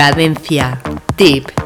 Cadencia. Tip.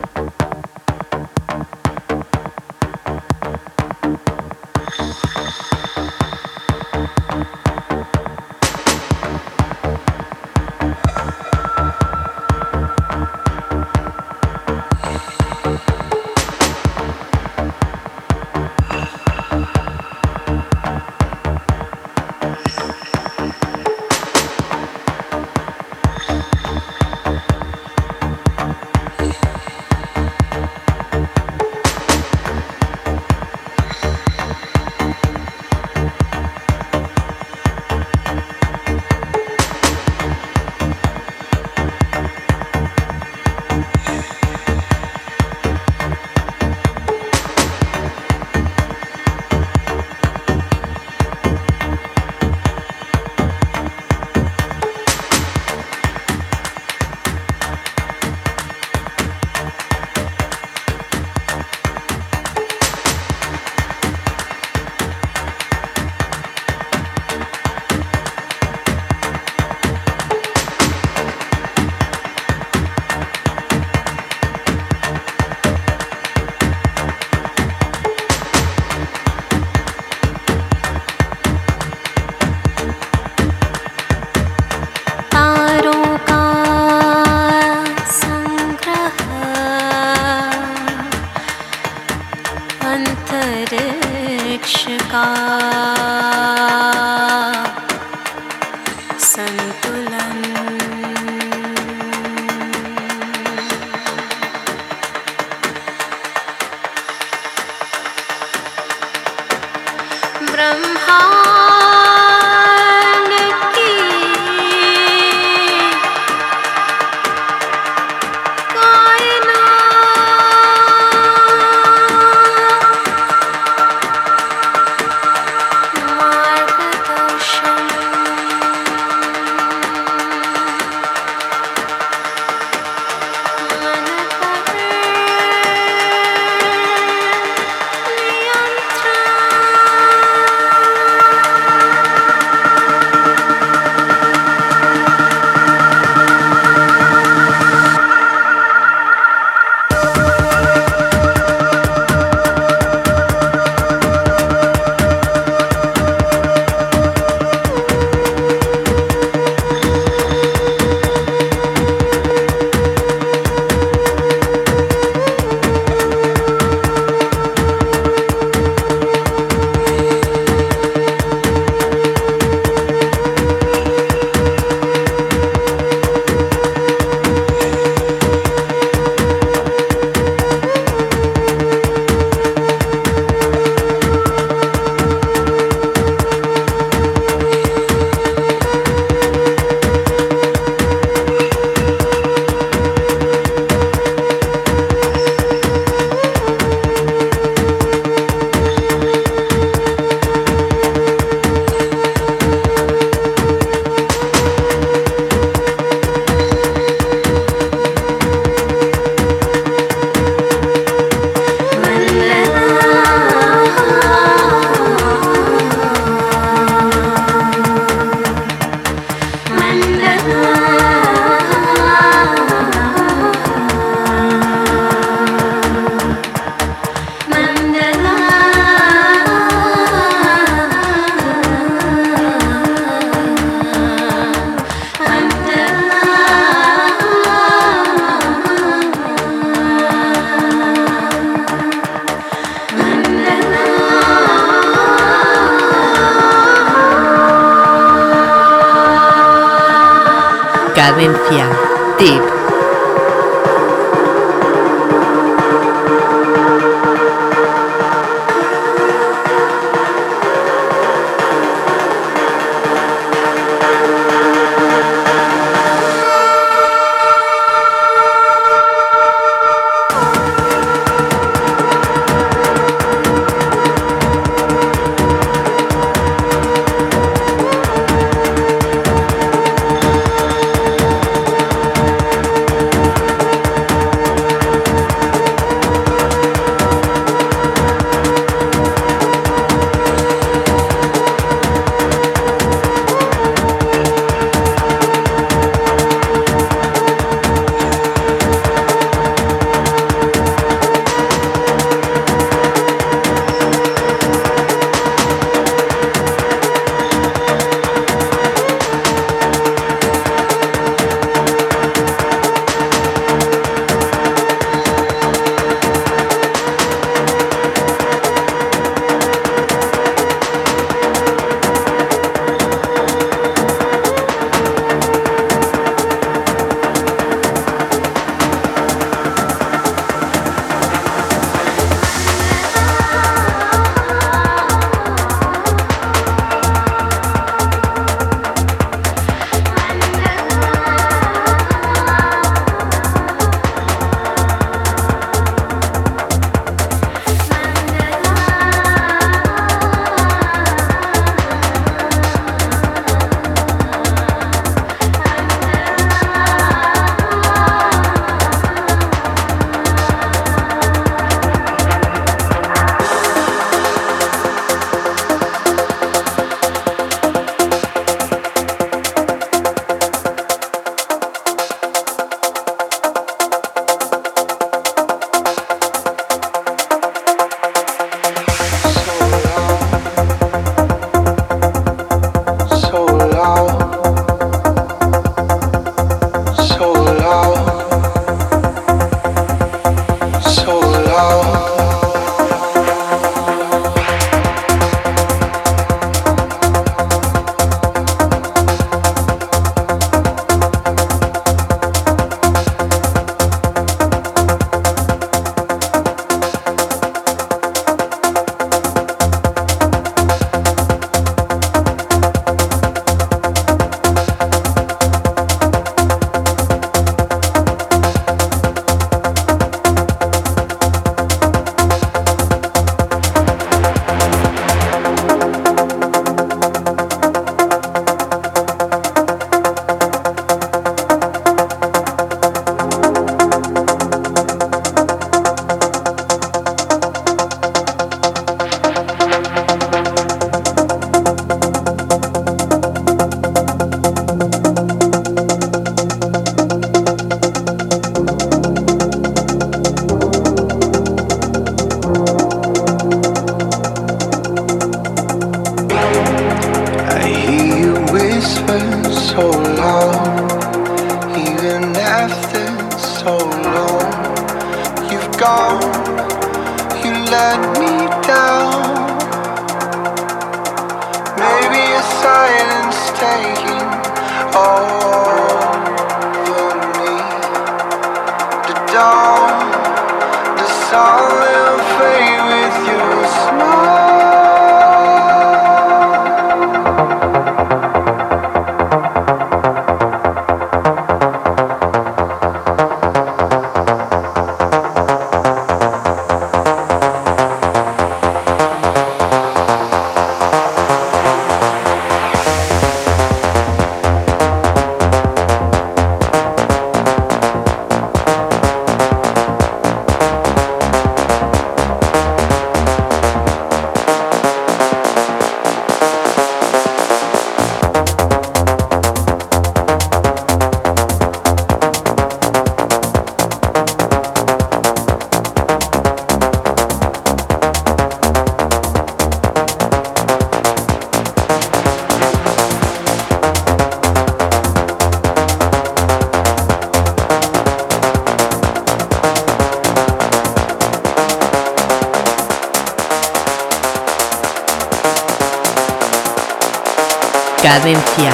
Cadencia.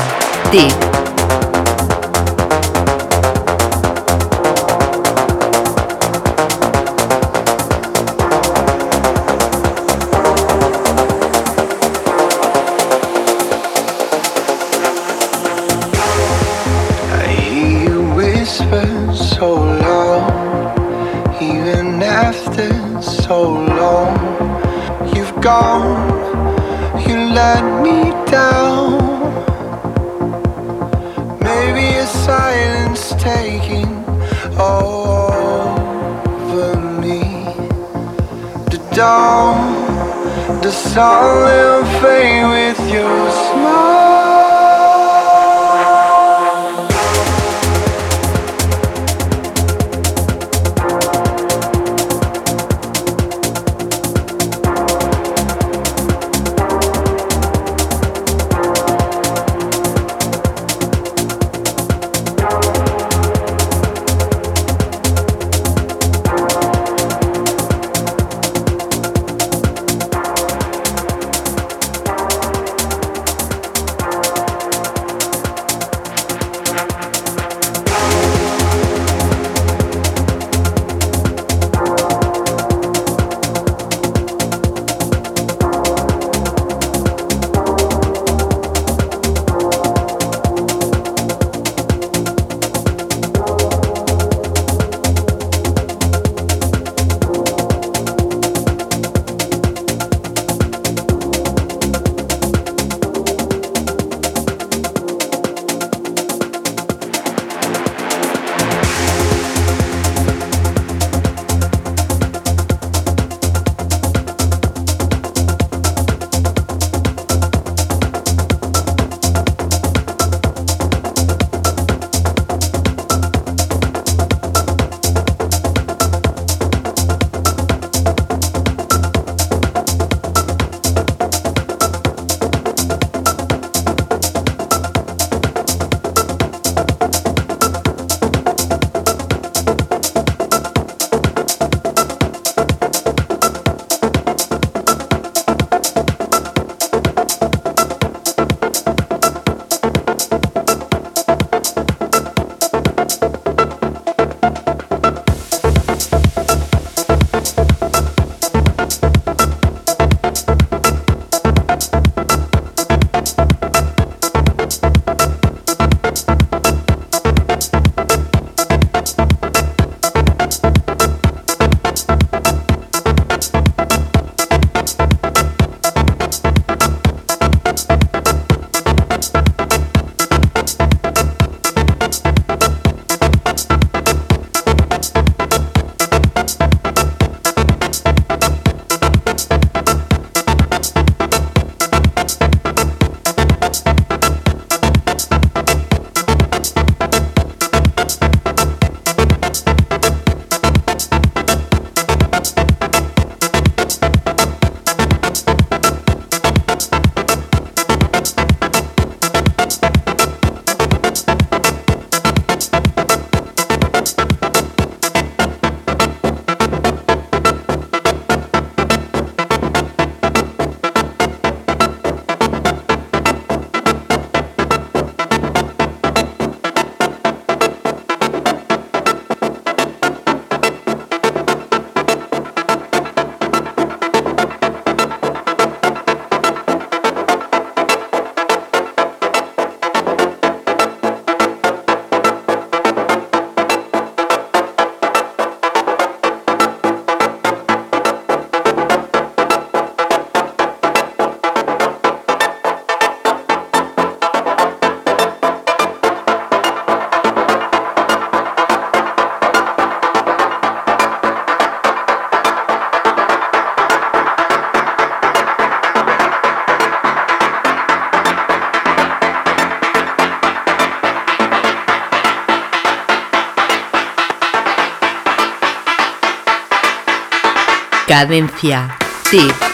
Tip. Cadencia. Tip.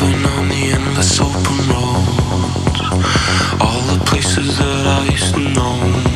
driving on the endless open road. All the places that I used to know.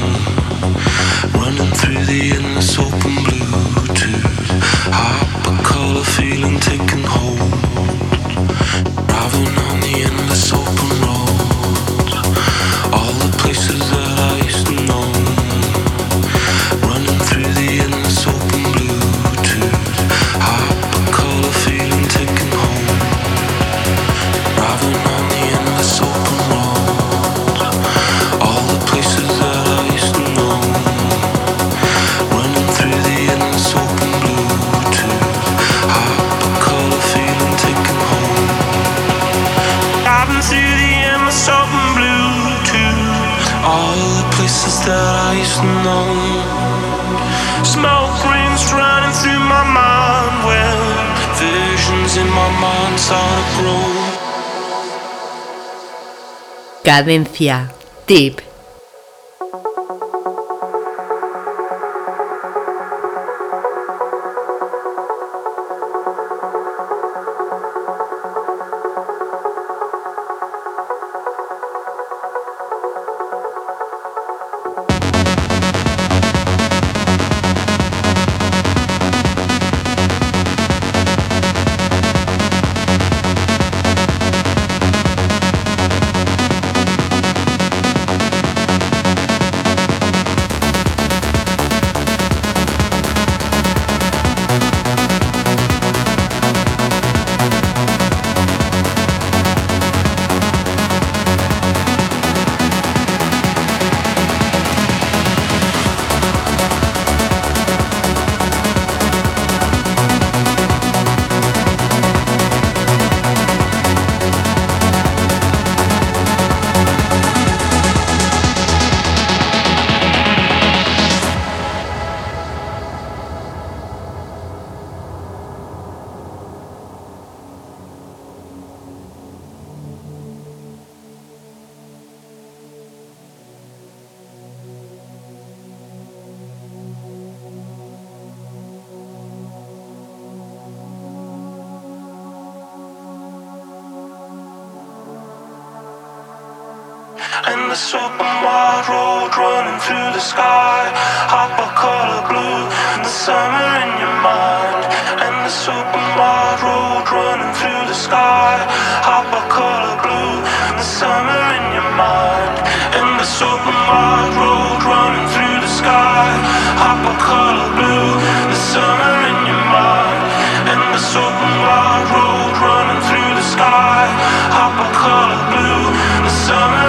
Cadencia. Tip. star. Hop a color blue, the summer in your mind. In the open road running through the sky. Hop a color blue, the summer in your mind. In the open road running through the sky. Hop a color blue, the summer.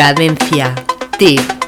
Cadencia. Tip.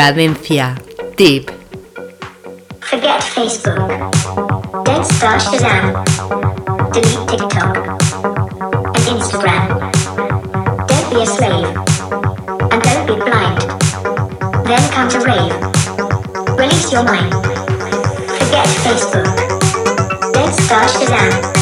Cadencia. Tip. Forget Facebook. Don't start Shazam. Delete TikTok. And Instagram. Don't be a slave. And don't be blind. Then come to rave. Release your mind. Forget Facebook. Don't start Shazam.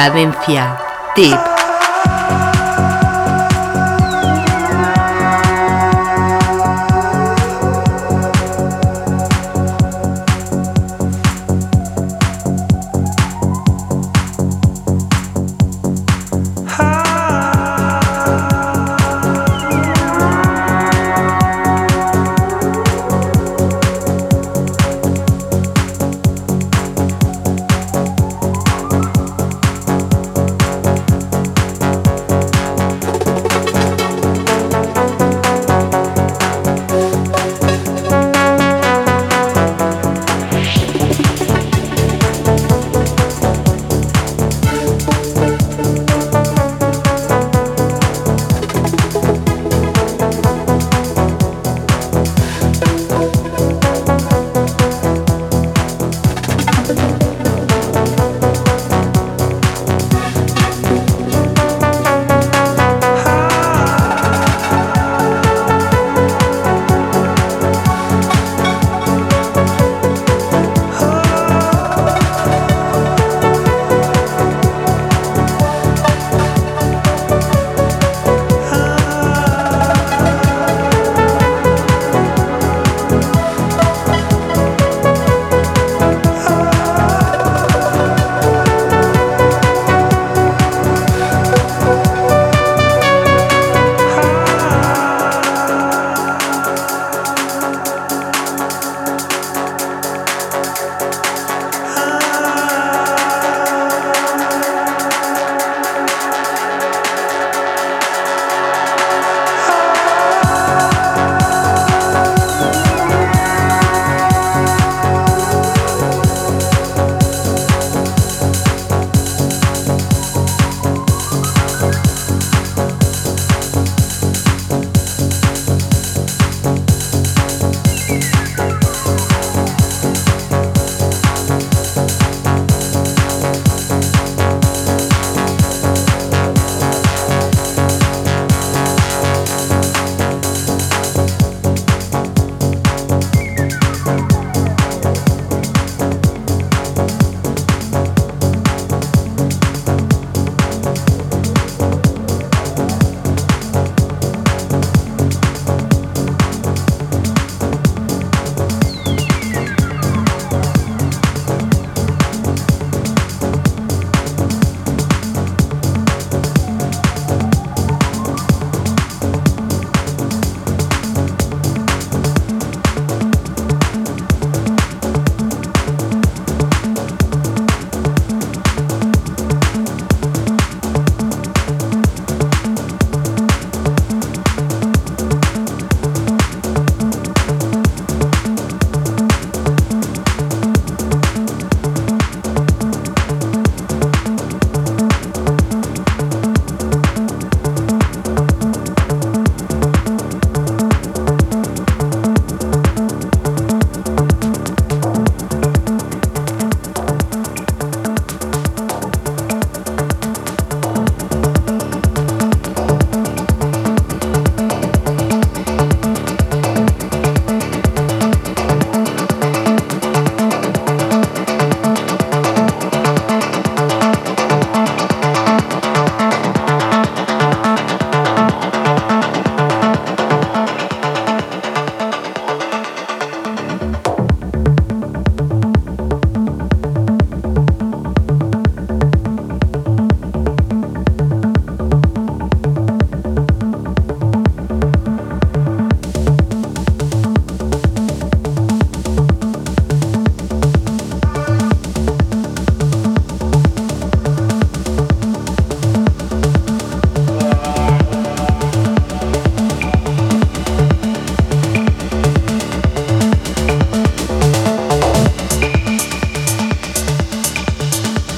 Cadencia. Tip.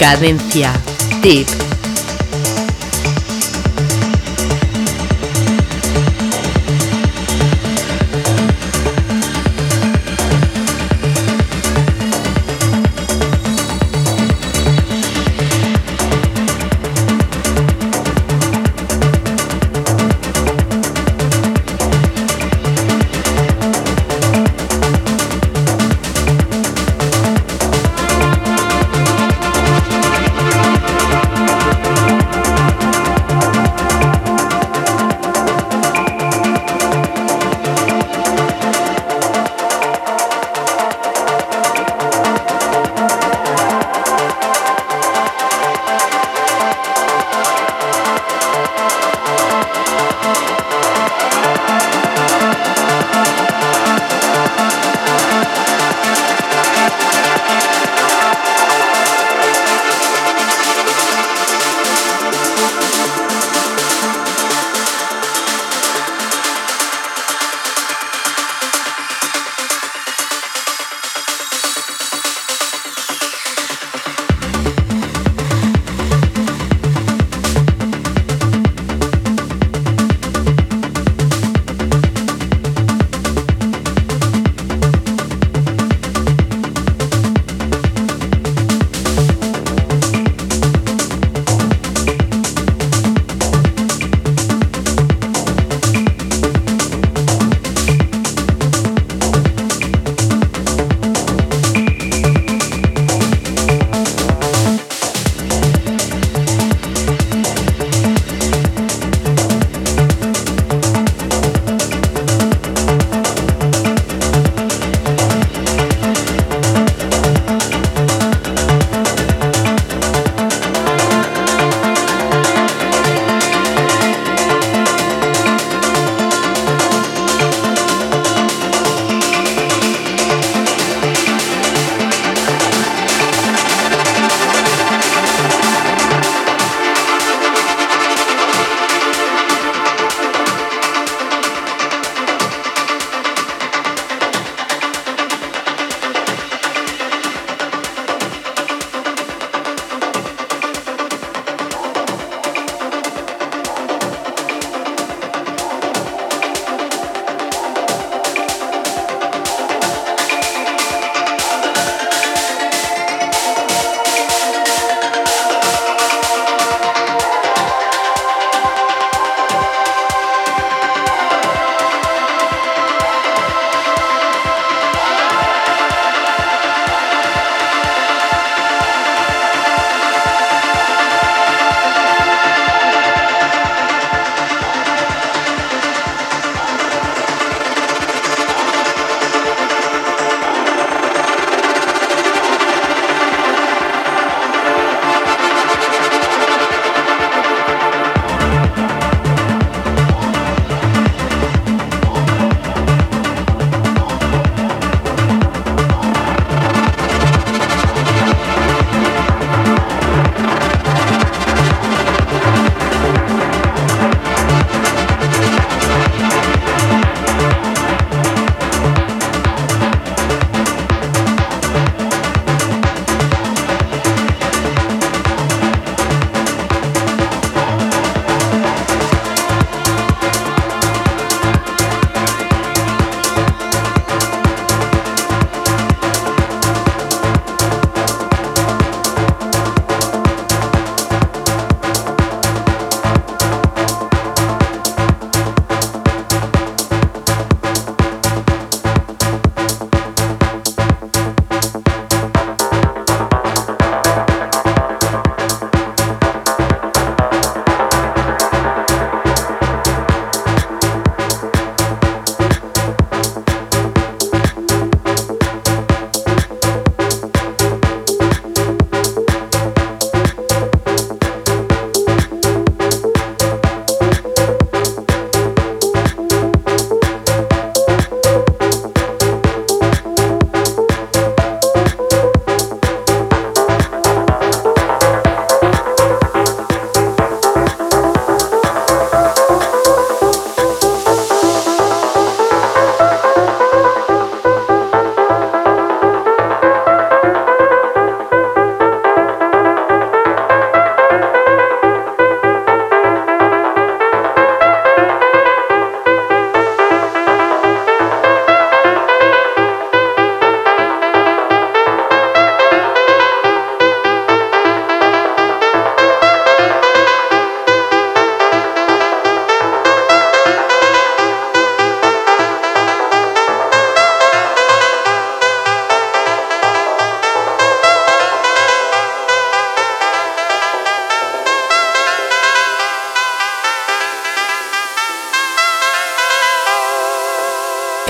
Cadencia. Tip.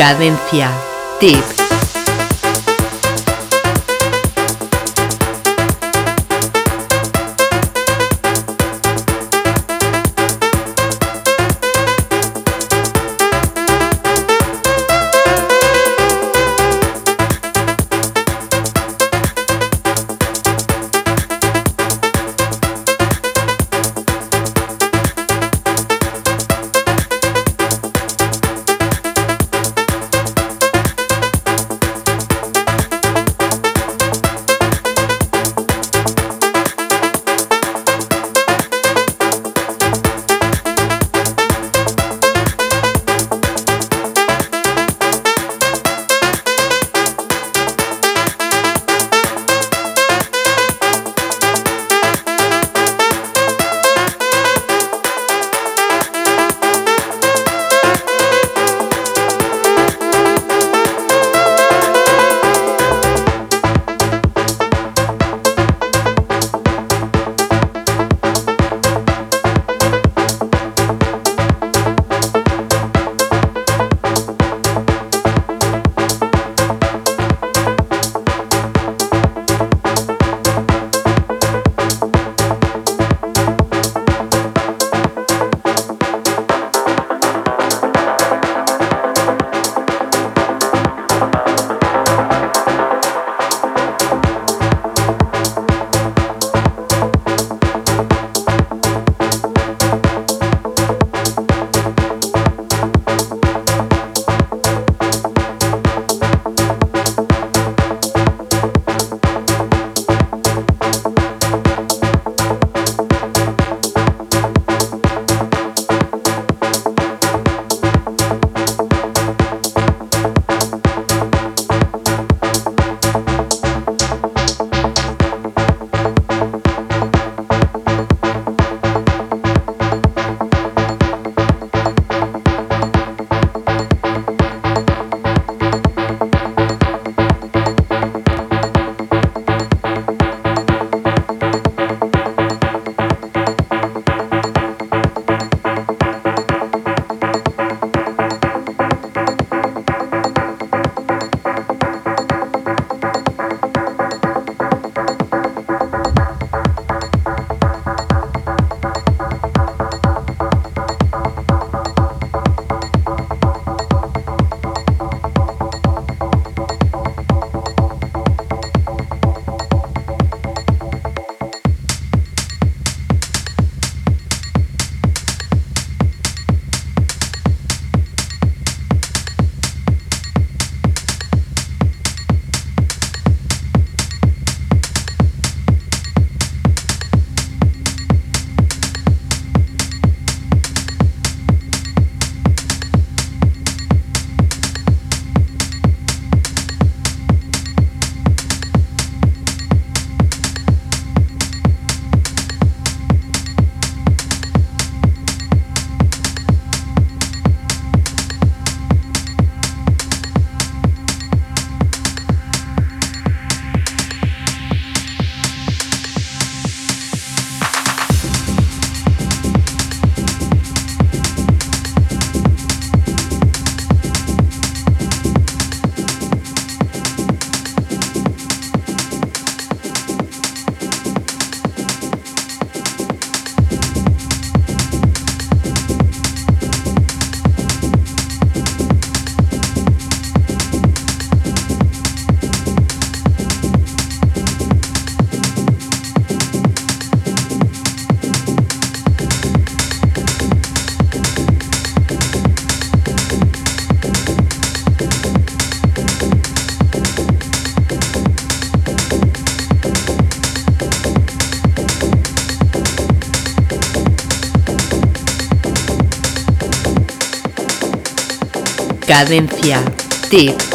Cadencia. Tip. Cadencia. Tip.